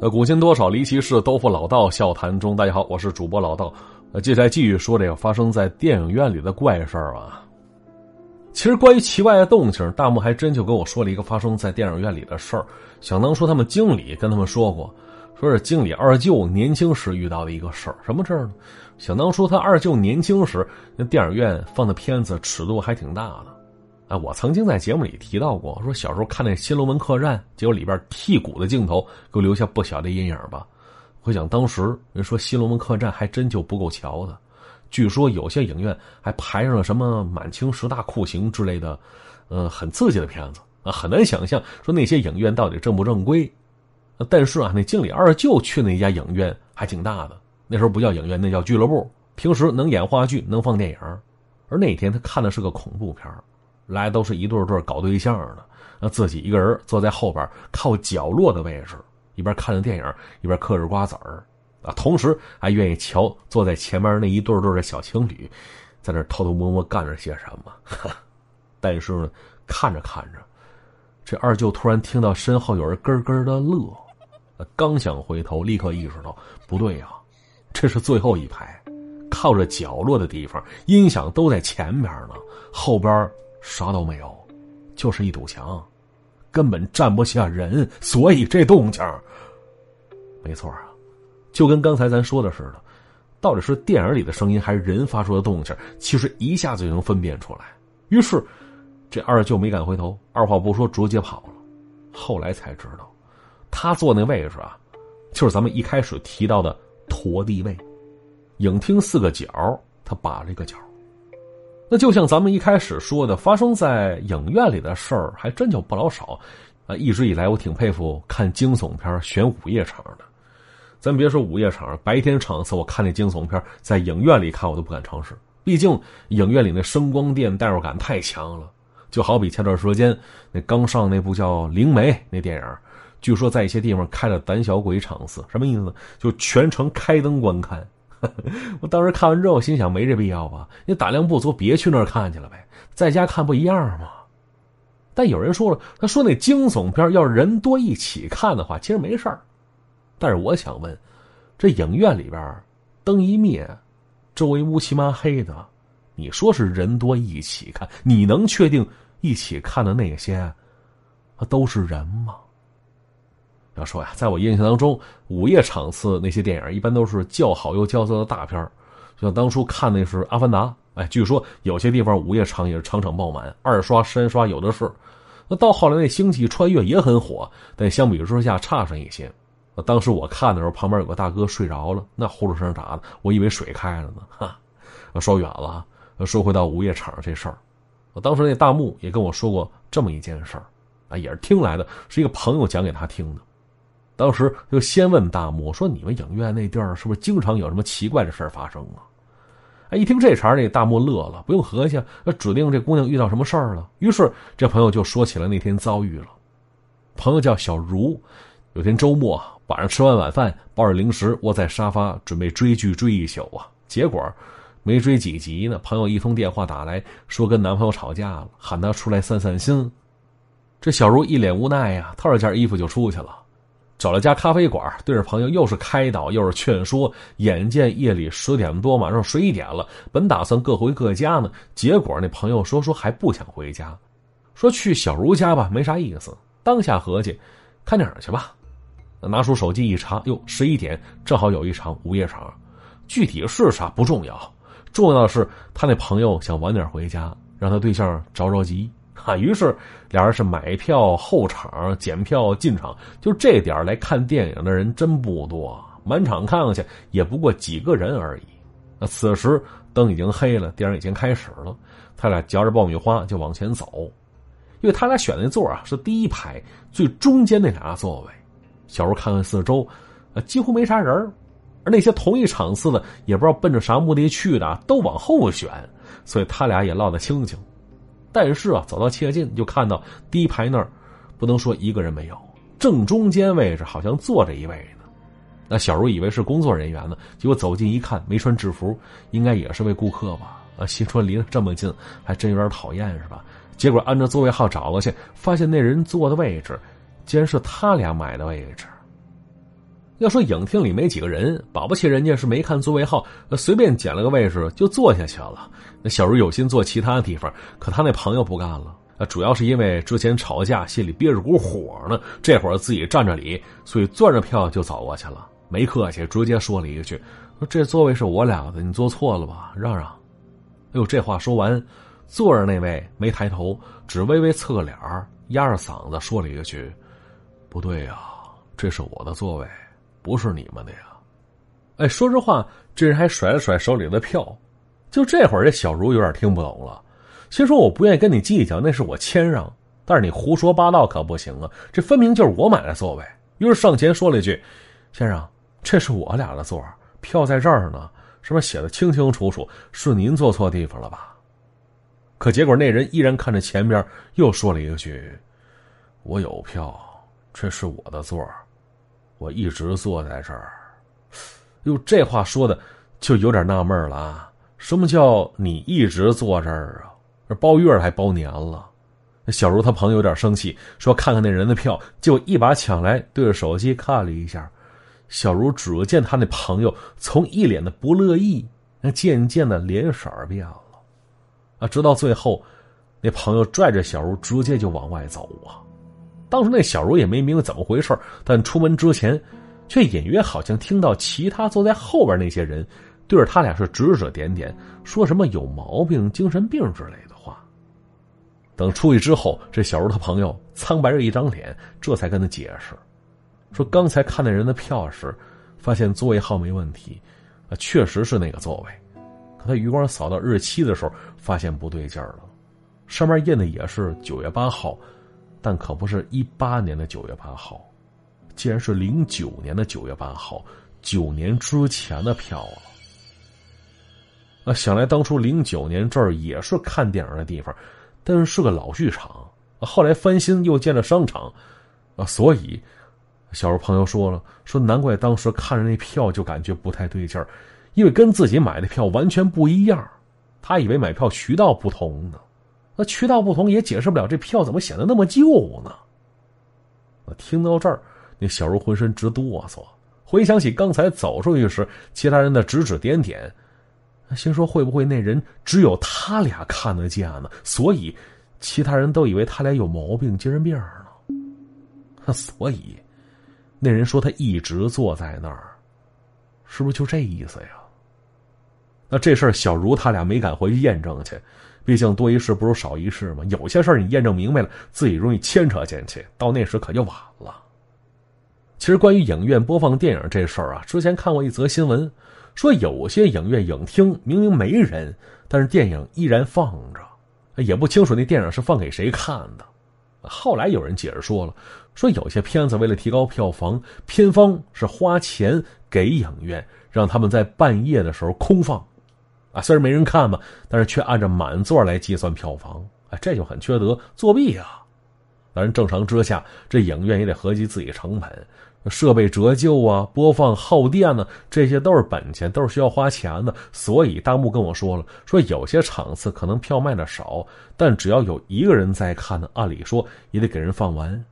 呃，古今多少离奇事，都付老道笑谈中。大家好，我是主播老道。呃，接下来继续说这个发生在电影院里的怪事儿啊。其实关于奇怪的动静，大木还真就跟我说了一个发生在电影院里的事儿。想当初他们经理跟他们说过，说是经理二舅年轻时遇到的一个事儿。什么事儿呢？想当初他二舅年轻时，那电影院放的片子尺度还挺大的。啊，我曾经在节目里提到过，说小时候看那《新龙门客栈》，结果里边剔骨的镜头，给我留下不小的阴影吧。回想当时，人说《新龙门客栈》还真就不够瞧的，据说有些影院还排上了什么满清十大酷刑之类的，呃，很刺激的片子啊，很难想象说那些影院到底正不正规。但是啊，那经理二舅去那家影院还挺大的，那时候不叫影院，那叫俱乐部，平时能演话剧，能放电影。而那天他看的是个恐怖片来都是一对对搞对象的，那自己一个人坐在后边靠角落的位置，一边看着电影，一边嗑着瓜子儿，啊，同时还愿意瞧坐在前面那一对对的小情侣，在那偷偷摸摸干着些什么。但是呢，看着看着，这二舅突然听到身后有人咯咯的乐，刚想回头，立刻意识到不对呀，这是最后一排，靠着角落的地方，音响都在前边呢，后边。啥都没有，就是一堵墙，根本站不下人，所以这动静，没错啊，就跟刚才咱说的似的，到底是电影里的声音还是人发出的动静，其实一下子就能分辨出来。于是，这二舅没敢回头，二话不说直接跑了。后来才知道，他坐那位置啊，就是咱们一开始提到的驼地位，影厅四个角，他把了一个角。那就像咱们一开始说的，发生在影院里的事儿还真就不老少，啊，一直以来我挺佩服看惊悚片选午夜场的。咱别说午夜场，白天场次我看那惊悚片，在影院里看我都不敢尝试，毕竟影院里那声光电代入感太强了。就好比前段时间那刚上那部叫《灵媒》那电影，据说在一些地方开了胆小鬼场次，什么意思呢？就全程开灯观看。我当时看完之后，心想没这必要吧？你胆量不足，别去那儿看去了呗，在家看不一样吗？但有人说了，他说那惊悚片要是人多一起看的话，其实没事儿。但是我想问，这影院里边灯一灭，周围乌漆嘛黑的，你说是人多一起看，你能确定一起看的那些，都是人吗？要说呀，在我印象当中，午夜场次那些电影一般都是叫好又叫座的大片就像当初看那是《阿凡达》，哎，据说有些地方午夜场也是场场爆满，二刷三刷有的是。那到后来那《星际穿越》也很火，但相比之下差上一些。当时我看的时候，旁边有个大哥睡着了，那呼噜声咋的？我以为水开了呢。哈，说远了，说回到午夜场这事儿，我当时那大木也跟我说过这么一件事儿，啊，也是听来的，是一个朋友讲给他听的。当时就先问大木说：“你们影院那地儿是不是经常有什么奇怪的事发生啊？”哎，一听这茬，这大木乐了，不用合计，那指定这姑娘遇到什么事儿了。于是这朋友就说起了那天遭遇了。朋友叫小茹，有天周末晚上吃完晚饭，抱着零食窝在沙发准备追剧追一宿啊，结果没追几集呢，朋友一通电话打来说跟男朋友吵架了，喊他出来散散心。这小茹一脸无奈呀，套着件衣服就出去了。找了家咖啡馆，对着朋友又是开导又是劝说。眼见夜里十点多，马上十一点了，本打算各回各家呢，结果那朋友说说还不想回家，说去小茹家吧，没啥意思。当下合计，看电影去吧。拿出手机一查，哟，十一点正好有一场午夜场，具体是啥不重要，重要的是他那朋友想晚点回家，让他对象着着急。啊，于是俩人是买票候场、检票进场，就这点来看电影的人真不多，满场看上去也不过几个人而已。那此时灯已经黑了，电影已经开始了，他俩嚼着爆米花就往前走，因为他俩选的座啊是第一排最中间那俩座位。小时候看看四周，啊，几乎没啥人而那些同一场次的也不知道奔着啥目的去的，都往后选，所以他俩也落得清清。但是啊，走到切近就看到第一排那儿，不能说一个人没有，正中间位置好像坐着一位呢。那小茹以为是工作人员呢，结果走近一看，没穿制服，应该也是位顾客吧？啊，心说离得这么近，还真有点讨厌，是吧？结果按照座位号找过去，发现那人坐的位置，竟然是他俩买的位置。要说影厅里没几个人，保不齐人家是没看座位号，随便捡了个位置就坐下去了。那小茹有心坐其他地方，可他那朋友不干了。主要是因为之前吵架，心里憋着股火呢。这会儿自己占着理，所以攥着票就走过去了，没客气，直接说了一句：“这座位是我俩的，你坐错了吧？让让。”哎呦，这话说完，坐着那位没抬头，只微微侧个脸压着嗓子说了一句：“不对呀，这是我的座位。”不是你们的呀！哎，说实话，这人还甩了甩手里的票。就这会儿，这小茹有点听不懂了。先说我不愿意跟你计较，那是我谦让。但是你胡说八道可不行啊！这分明就是我买的座位。于是上前说了一句：“先生，这是我俩的座，票在这儿呢，上面写的清清楚楚，是您坐错地方了吧？”可结果那人依然看着前边，又说了一句：“我有票，这是我的座。”我一直坐在这儿，哟，这话说的就有点纳闷了啊！什么叫你一直坐这儿啊？这包月还包年了？小茹他朋友有点生气，说看看那人的票，就一把抢来，对着手机看了一下。小茹只见他那朋友从一脸的不乐意，那渐渐的脸色变了，啊，直到最后，那朋友拽着小茹直接就往外走啊。当时那小茹也没明白怎么回事但出门之前，却隐约好像听到其他坐在后边那些人对着他俩是指指点点，说什么有毛病、精神病之类的话。等出去之后，这小茹他朋友苍白着一张脸，这才跟他解释，说刚才看那人的票时，发现座位号没问题，啊，确实是那个座位。可他余光扫到日期的时候，发现不对劲儿了，上面印的也是九月八号。但可不是一八年的九月八号，既然是零九年的九月八号，九年之前的票了。啊，想来当初零九年这儿也是看电影的地方，但是是个老剧场，后来翻新又建了商场，啊，所以小时候朋友说了，说难怪当时看着那票就感觉不太对劲儿，因为跟自己买的票完全不一样，他以为买票渠道不同呢。那渠道不同也解释不了这票怎么显得那么旧呢？我听到这儿，那小茹浑身直哆嗦，回想起刚才走出去时其他人的指指点点，心说会不会那人只有他俩看得见呢？所以其他人都以为他俩有毛病、精神病呢？所以那人说他一直坐在那儿，是不是就这意思呀？那这事儿小茹他俩没敢回去验证去。毕竟多一事不如少一事嘛，有些事儿你验证明白了，自己容易牵扯进去，到那时可就晚了。其实关于影院播放电影这事儿啊，之前看过一则新闻，说有些影院影厅明明没人，但是电影依然放着，也不清楚那电影是放给谁看的。后来有人解释说了，说有些片子为了提高票房，片方是花钱给影院，让他们在半夜的时候空放。啊，虽然没人看嘛，但是却按照满座来计算票房，哎，这就很缺德，作弊啊！当然，正常之下，这影院也得合计自己成本，设备折旧啊，播放耗电呢，这些都是本钱，都是需要花钱的。所以大木跟我说了，说有些场次可能票卖的少，但只要有一个人在看呢，按理说也得给人放完。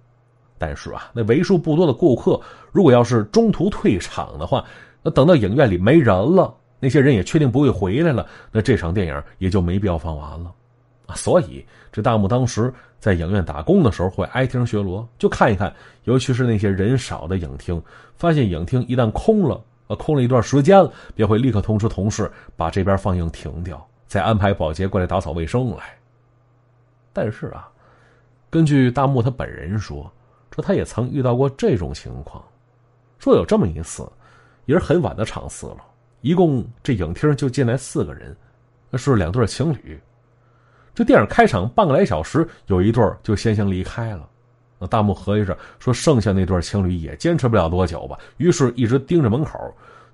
但是啊，那为数不多的顾客，如果要是中途退场的话，那等到影院里没人了。那些人也确定不会回来了，那这场电影也就没必要放完了，啊！所以这大木当时在影院打工的时候会挨听巡逻，就看一看，尤其是那些人少的影厅，发现影厅一旦空了，啊，空了一段时间了，便会立刻通知同事把这边放映停掉，再安排保洁过来打扫卫生来。但是啊，根据大木他本人说，说他也曾遇到过这种情况，说有这么一次，也是很晚的场次了。一共这影厅就进来四个人，是两对情侣。这电影开场半个来小时，有一对就先行离开了。那大木合计着说，剩下那对情侣也坚持不了多久吧，于是一直盯着门口。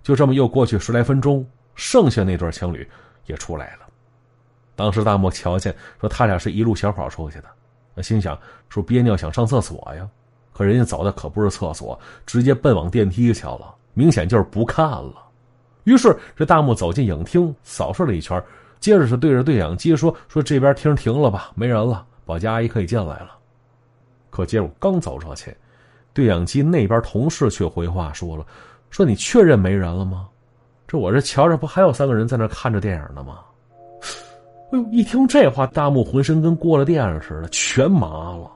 就这么又过去十来分钟，剩下那对情侣也出来了。当时大木瞧见说，他俩是一路小跑出去的。那心想说憋尿想上厕所呀，可人家走的可不是厕所，直接奔往电梯去了，明显就是不看了。于是，这大木走进影厅，扫视了一圈，接着是对着对讲机说：“说这边厅停了吧，没人了，保洁阿姨可以进来了。可结果刚走上去，对讲机那边同事却回话说了：“说你确认没人了吗？这我这瞧着不还有三个人在那看着电影呢吗？” 哎呦，一听这话，大木浑身跟过了电似的，全麻了。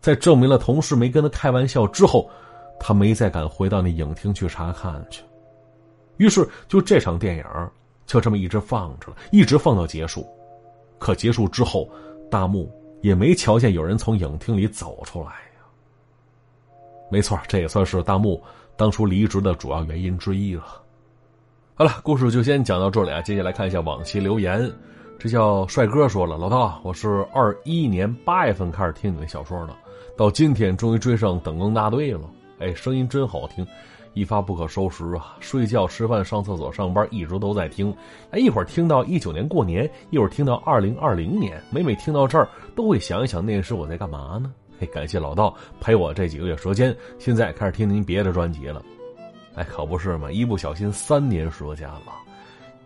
在证明了同事没跟他开玩笑之后，他没再敢回到那影厅去查看去。于是，就这场电影就这么一直放着了，一直放到结束。可结束之后，大木也没瞧见有人从影厅里走出来呀。没错，这也算是大木当初离职的主要原因之一了。好了，故事就先讲到这里啊。接下来看一下往期留言。这叫帅哥说了，老道，我是二一年八月份开始听你的小说的，到今天终于追上等更大队了。哎，声音真好听，一发不可收拾啊！睡觉、吃饭、上厕所、上班，一直都在听。哎，一会儿听到一九年过年，一会儿听到二零二零年，每每听到这儿，都会想一想那时我在干嘛呢？嘿，感谢老道陪我这几个月时间，现在开始听您别的专辑了。哎，可不是嘛，一不小心三年时间了。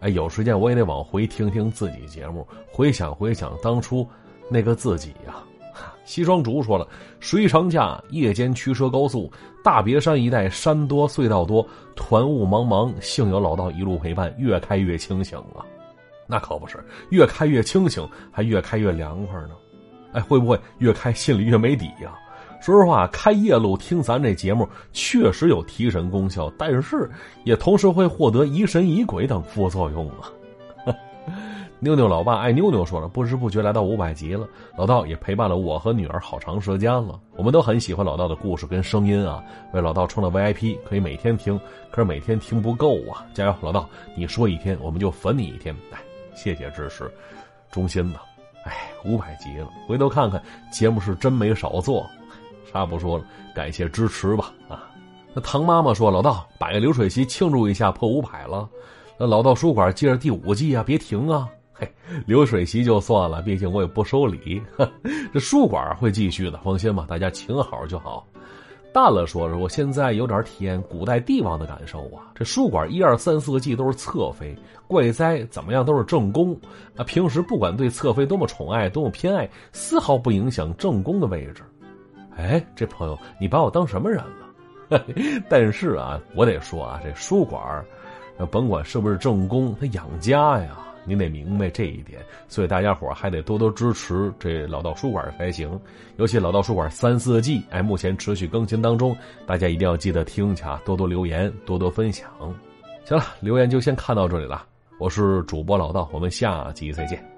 哎，有时间我也得往回听听自己节目，回想回想当初那个自己呀。西双竹说了，十一长假夜间驱车高速，大别山一带山多隧道多，团雾茫茫，幸有老道一路陪伴，越开越清醒啊。那可不是，越开越清醒，还越开越凉快呢。哎，会不会越开心里越没底呀？说实话，开夜路听咱这节目确实有提神功效，但是也同时会获得疑神疑鬼等副作用啊。妞妞老爸爱妞妞说了，不知不觉来到五百集了，老道也陪伴了我和女儿好长时间了。我们都很喜欢老道的故事跟声音啊，为老道充了 VIP，可以每天听，可是每天听不够啊！加油，老道，你说一天我们就粉你一天。哎，谢谢支持，衷心的。哎，五百集了，回头看看节目是真没少做。啥不说了，感谢支持吧啊！那唐妈妈说：“老道摆个流水席庆祝一下破五百了。”那老道书馆接着第五季啊，别停啊！嘿，流水席就算了，毕竟我也不收礼。这书馆会继续的，放心吧，大家请好就好。淡了说说，我现在有点体验古代帝王的感受啊。这书馆一二三四个季都是侧妃，怪哉怎么样都是正宫啊。平时不管对侧妃多么宠爱，多么偏爱，丝毫不影响正宫的位置。哎，这朋友，你把我当什么人了？但是啊，我得说啊，这书馆甭管是不是正宫，他养家呀，您得明白这一点。所以大家伙还得多多支持这老道书馆才行。尤其老道书馆三四季，哎，目前持续更新当中，大家一定要记得听去啊，多多留言，多多分享。行了，留言就先看到这里了。我是主播老道，我们下集再见。